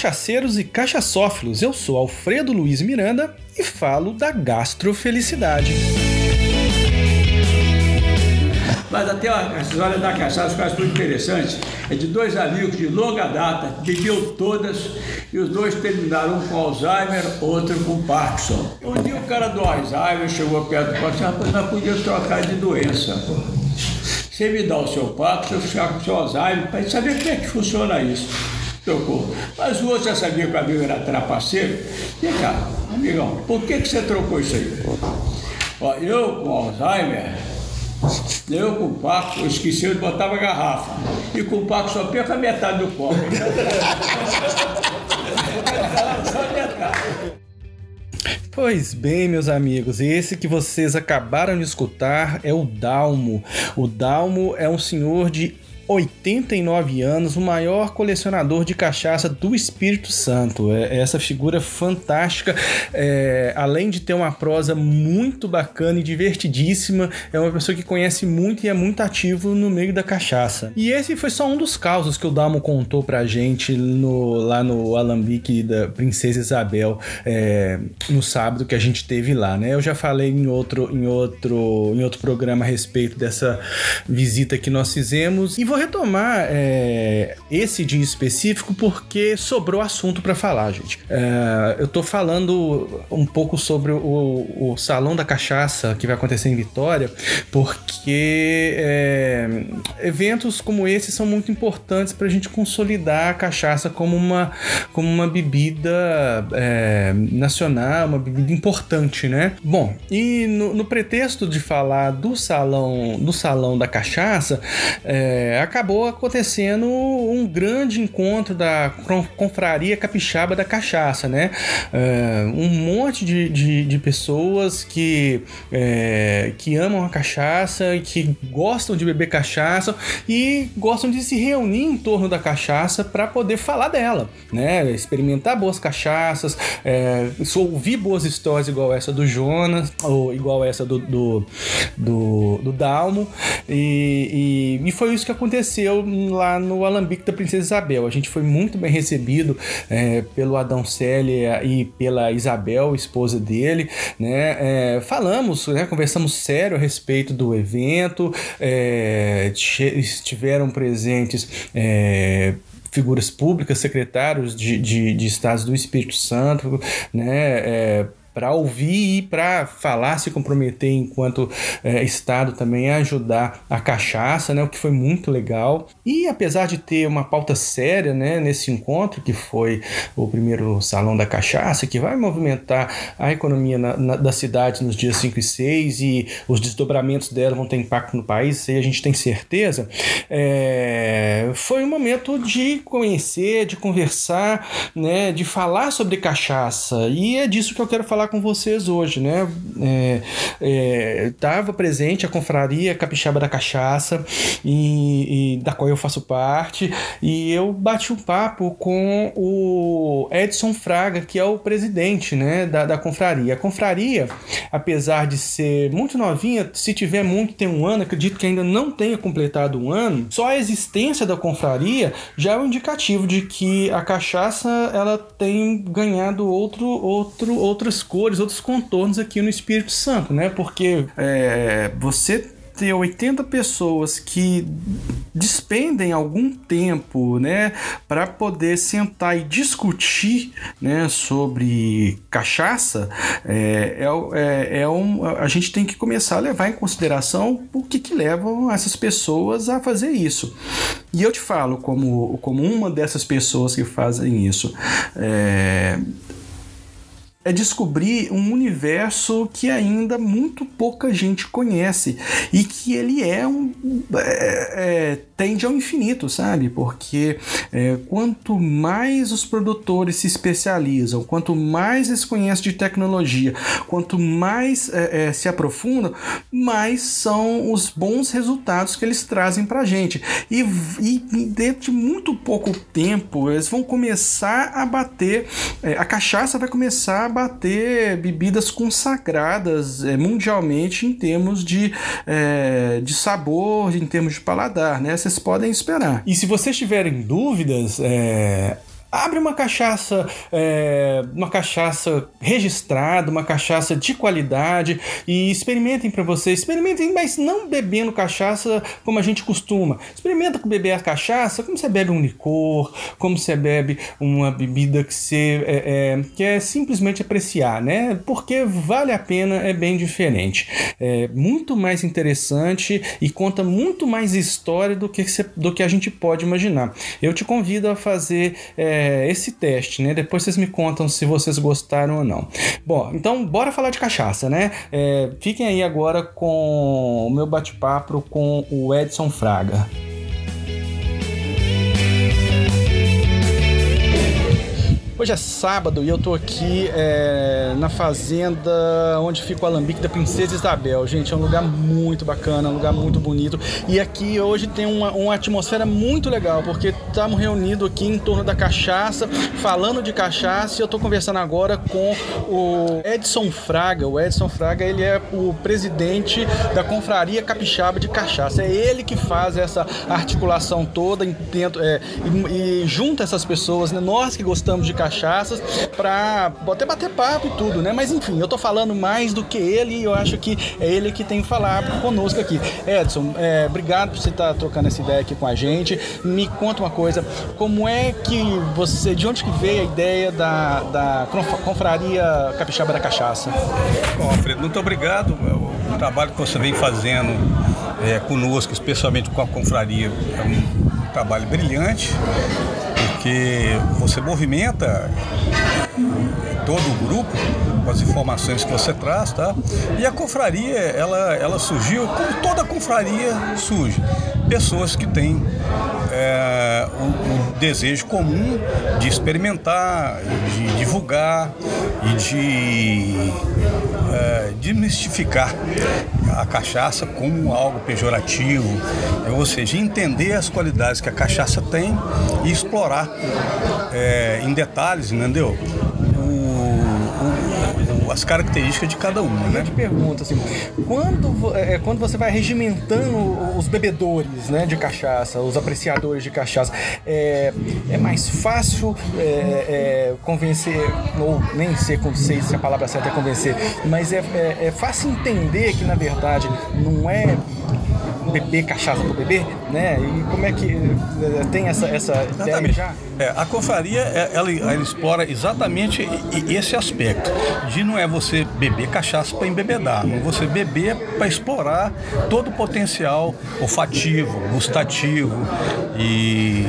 cachaceiros e cachaçófilos. Eu sou Alfredo Luiz Miranda e falo da gastrofelicidade. Mas até a história da cachaça acho muito interessante. É de dois amigos de longa data, bebiam todas e os dois terminaram um com Alzheimer, outro com Parkinson. Um dia o cara do Alzheimer chegou perto do Parkinson, rapaz, nós podíamos trocar de doença. Você me dá o seu Parkinson, eu ficar com o seu Alzheimer, para saber como é que funciona isso. Trocou. Mas o outro já sabia que o amigo era trapaceiro. Vem cá, amigão, por que, que você trocou isso aí? Ó, eu com Alzheimer eu com o Paco, eu esqueci, eu botava garrafa. E com o Paco só perca metade do copo. Pois bem, meus amigos, esse que vocês acabaram de escutar é o Dalmo. O Dalmo é um senhor de 89 anos, o maior colecionador de cachaça do Espírito Santo. É, é essa figura fantástica, é, além de ter uma prosa muito bacana e divertidíssima, é uma pessoa que conhece muito e é muito ativo no meio da cachaça. E esse foi só um dos causos que o Damo contou pra gente no, lá no Alambique da Princesa Isabel é, no sábado que a gente teve lá, né? Eu já falei em outro, em outro, em outro programa a respeito dessa visita que nós fizemos e vou retomar é, esse dia específico porque sobrou assunto para falar, gente. É, eu tô falando um pouco sobre o, o, Salão da Cachaça que vai acontecer em Vitória, porque é, eventos como esse são muito importantes para a gente consolidar a cachaça como uma, como uma bebida é, nacional, uma bebida importante, né? Bom, e no, no pretexto de falar do salão, do salão da cachaça, é, acabou acontecendo um grande encontro da confraria capixaba da cachaça, né? É, um monte de, de, de pessoas que, é, que amam a cachaça, que gostam de beber cachaça e gostam de se reunir em torno da cachaça para poder falar dela, né? Experimentar boas cachaças, é, ouvir boas histórias igual essa do Jonas, ou igual essa do, do, do, do Dalmo, e, e, e foi isso que aconteceu aconteceu lá no Alambique da Princesa Isabel. A gente foi muito bem recebido é, pelo Adão Célia e pela Isabel, esposa dele, né? É, falamos, né? conversamos sério a respeito do evento, é, estiveram presentes é, figuras públicas, secretários de, de, de, estados do Espírito Santo, né, é, para ouvir e para falar, se comprometer enquanto é, Estado também a ajudar a cachaça, né, o que foi muito legal. E apesar de ter uma pauta séria né, nesse encontro, que foi o primeiro Salão da Cachaça, que vai movimentar a economia na, na, da cidade nos dias 5 e 6 e os desdobramentos dela vão ter impacto no país, isso aí a gente tem certeza, é, foi um momento de conhecer, de conversar, né, de falar sobre cachaça. E é disso que eu quero falar com vocês hoje, né? Estava é, é, presente a confraria Capixaba da Cachaça, e, e, da qual eu faço parte, e eu bati um papo com o Edson Fraga, que é o presidente né, da, da confraria. A confraria, apesar de ser muito novinha, se tiver muito, tem um ano, acredito que ainda não tenha completado um ano, só a existência da confraria já é um indicativo de que a cachaça ela tem ganhado outro, outro, outras cores, outros contornos aqui no Espírito Santo, né? Porque é, você ter 80 pessoas que despendem algum tempo, né, para poder sentar e discutir, né, sobre cachaça, é, é, é, é um, a gente tem que começar a levar em consideração o que que levam essas pessoas a fazer isso. E eu te falo como, como uma dessas pessoas que fazem isso. É, é descobrir um universo que ainda muito pouca gente conhece e que ele é um é, é, tende ao infinito, sabe? Porque é, quanto mais os produtores se especializam, quanto mais eles conhecem de tecnologia, quanto mais é, é, se aprofundam, mais são os bons resultados que eles trazem para gente e, e dentro de muito pouco tempo eles vão começar a bater é, a cachaça vai começar bater bebidas consagradas é, mundialmente em termos de, é, de sabor, em termos de paladar, né? Vocês podem esperar. E se vocês tiverem dúvidas, é, abre uma cachaça, é, uma cachaça registrada, uma cachaça de qualidade e experimentem para vocês. Experimentem, mas não bebendo cachaça como a gente costuma. Experimenta beber a cachaça como você bebe um licor, como você bebe uma bebida que você é, é, que é simplesmente apreciar, né? Porque vale a pena, é bem diferente. É muito mais interessante e conta muito mais história do que, do que a gente pode imaginar. Eu te convido a fazer é, esse teste, né? Depois vocês me contam se vocês gostaram ou não. Bom, então bora falar de cachaça, né? É, fiquem aí agora com o meu bate-papo com o Edson Fraga. Hoje é sábado e eu tô aqui é, na fazenda onde fica o alambique da Princesa Isabel. Gente, é um lugar muito bacana, um lugar muito bonito. E aqui hoje tem uma, uma atmosfera muito legal, porque estamos reunidos aqui em torno da cachaça, falando de cachaça, e eu tô conversando agora com o Edson Fraga. O Edson Fraga, ele é o presidente da Confraria Capixaba de Cachaça. É ele que faz essa articulação toda intento, é, e, e junta essas pessoas, né? Nós que gostamos de cachaça cachaças para até bater papo e tudo, né? Mas enfim, eu tô falando mais do que ele e eu acho que é ele que tem que falar conosco aqui. Edson, é, obrigado por você estar tá trocando essa ideia aqui com a gente. Me conta uma coisa, como é que você, de onde que veio a ideia da, da confraria capixaba da cachaça? Bom, Alfredo, muito obrigado. O trabalho que você vem fazendo é, conosco, especialmente com a confraria, é um trabalho brilhante porque você movimenta todo o grupo com as informações que você traz, tá? E a confraria, ela, ela surgiu como toda confraria surge. Pessoas que têm é, desejo comum de experimentar, de divulgar e de é, desmistificar a cachaça como algo pejorativo, ou seja, entender as qualidades que a cachaça tem e explorar é, em detalhes, entendeu? As características de cada uma, né? Eu te pergunto assim, quando, é, quando você vai regimentando os bebedores, né, de cachaça, os apreciadores de cachaça, é, é mais fácil é, é, convencer, ou nem sei, sei se a palavra certa é convencer, mas é, é, é fácil entender que na verdade não é beber cachaça para beber, né? E como é que eh, tem essa, essa ideia já? É, a confraria, é, ela, ela, explora exatamente esse aspecto, de não é você beber cachaça para embebedar, não é você beber para explorar todo o potencial olfativo, gustativo e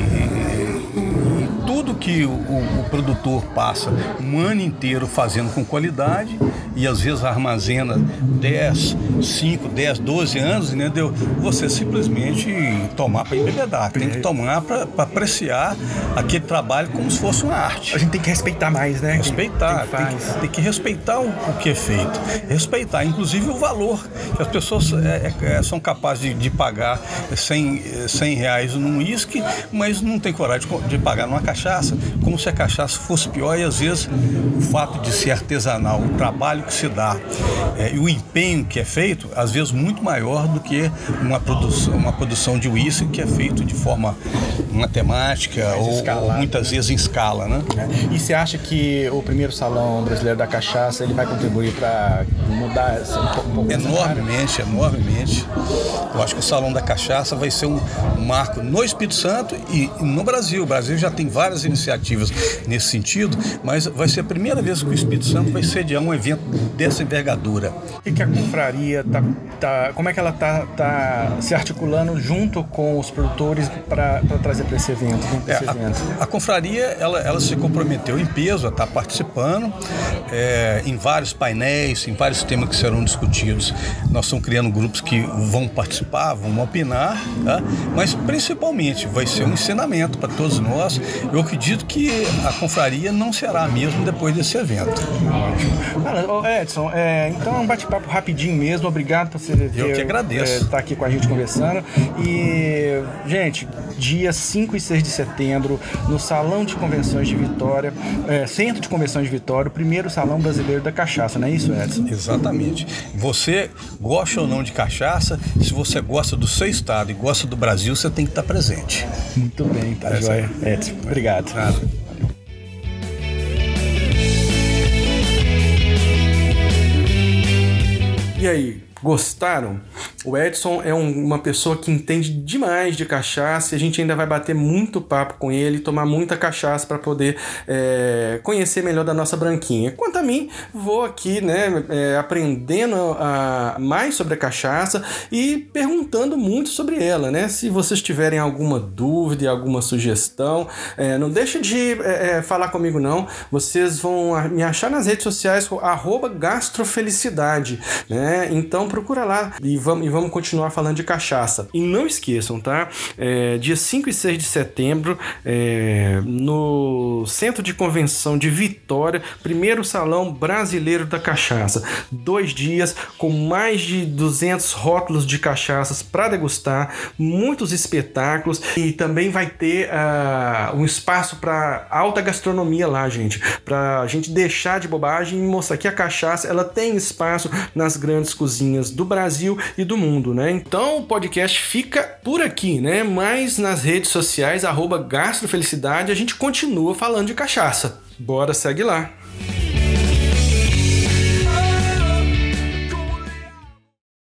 que o, o, produtor passa um ano inteiro fazendo com qualidade e às vezes armazena 10, 5, 10, 12 anos, entendeu? Você simplesmente tomar para embebedar, tem que tomar para apreciar aquele trabalho como se fosse uma arte. A gente tem que respeitar mais, né? Respeitar, tem que, tem que respeitar o, o, que é feito, respeitar, inclusive o valor que as pessoas é, é, é são capazes de, de, pagar 100, 100 reais num uísque, mas não tem coragem de, de pagar numa cachaça, como se a cachaça fosse pior e às vezes o fato de ser artesanal, o trabalho que se dá é, e o empenho que é feito, às vezes muito maior do que uma produção, uma produção de uísque que é feito de forma matemática Mais ou, muitas né? vezes em escala, né? É. E você acha que o primeiro salão brasileiro da cachaça ele vai contribuir para mudar essa, um enormemente, enormemente. Eu acho que o salão da cachaça vai ser um marco no Espírito Santo e no Brasil. O Brasil já tem várias iniciativas nesse sentido, mas vai ser a primeira vez que o Espírito Santo vai sediar um evento dessa envergadura. O que, a confraria tá, tá, como é que ela tá, tá se articulando junto com os produtores para trazer para esse evento? É, esse evento? A, a, confraria ela, ela se comprometeu em peso a estar tá participando é, em vários painéis, em vários temas que serão discutidos. Nós estamos criando grupos que vão participar, vão opinar, tá? mas principalmente vai ser um ensinamento para todos nós. Eu acredito que a confraria não será mesmo depois desse evento. Cara, Edson, é, então é um bate-papo rapidinho mesmo. Obrigado por você ter, Eu que agradeço. estar é, tá aqui com a gente conversando. E, gente, dia 5 e 6 de setembro, no Salão de Convenções de Vitória, é, Centro de Convenções de Vitória, o primeiro Salão Brasileiro da Cachaça, não é isso, Edson? Exatamente. Você gosta ou não de cachaça, se você gosta do seu estado e gosta do Brasil, você tem que estar presente. Muito bem, tá, tá joia. Edson, obrigado cara. E aí, gostaram? O Edson é um, uma pessoa que entende demais de cachaça e a gente ainda vai bater muito papo com ele, tomar muita cachaça para poder é, conhecer melhor da nossa branquinha. Quanto a mim, vou aqui né, é, aprendendo a, mais sobre a cachaça e perguntando muito sobre ela. Né? Se vocês tiverem alguma dúvida, alguma sugestão, é, não deixe de é, é, falar comigo não. Vocês vão me achar nas redes sociais arroba gastrofelicidade. Né? Então procura lá e vamos, vamos continuar falando de cachaça. E não esqueçam, tá? É, dia 5 e 6 de setembro, é, no Centro de Convenção de Vitória, primeiro Salão Brasileiro da Cachaça. Dois dias com mais de 200 rótulos de cachaças para degustar, muitos espetáculos e também vai ter uh, um espaço para alta gastronomia lá, gente. Para a gente deixar de bobagem e mostrar que a cachaça ela tem espaço nas grandes cozinhas do Brasil e do mundo, né? Então o podcast fica por aqui, né? Mas nas redes sociais, arroba gastrofelicidade, a gente continua falando de cachaça. Bora, segue lá!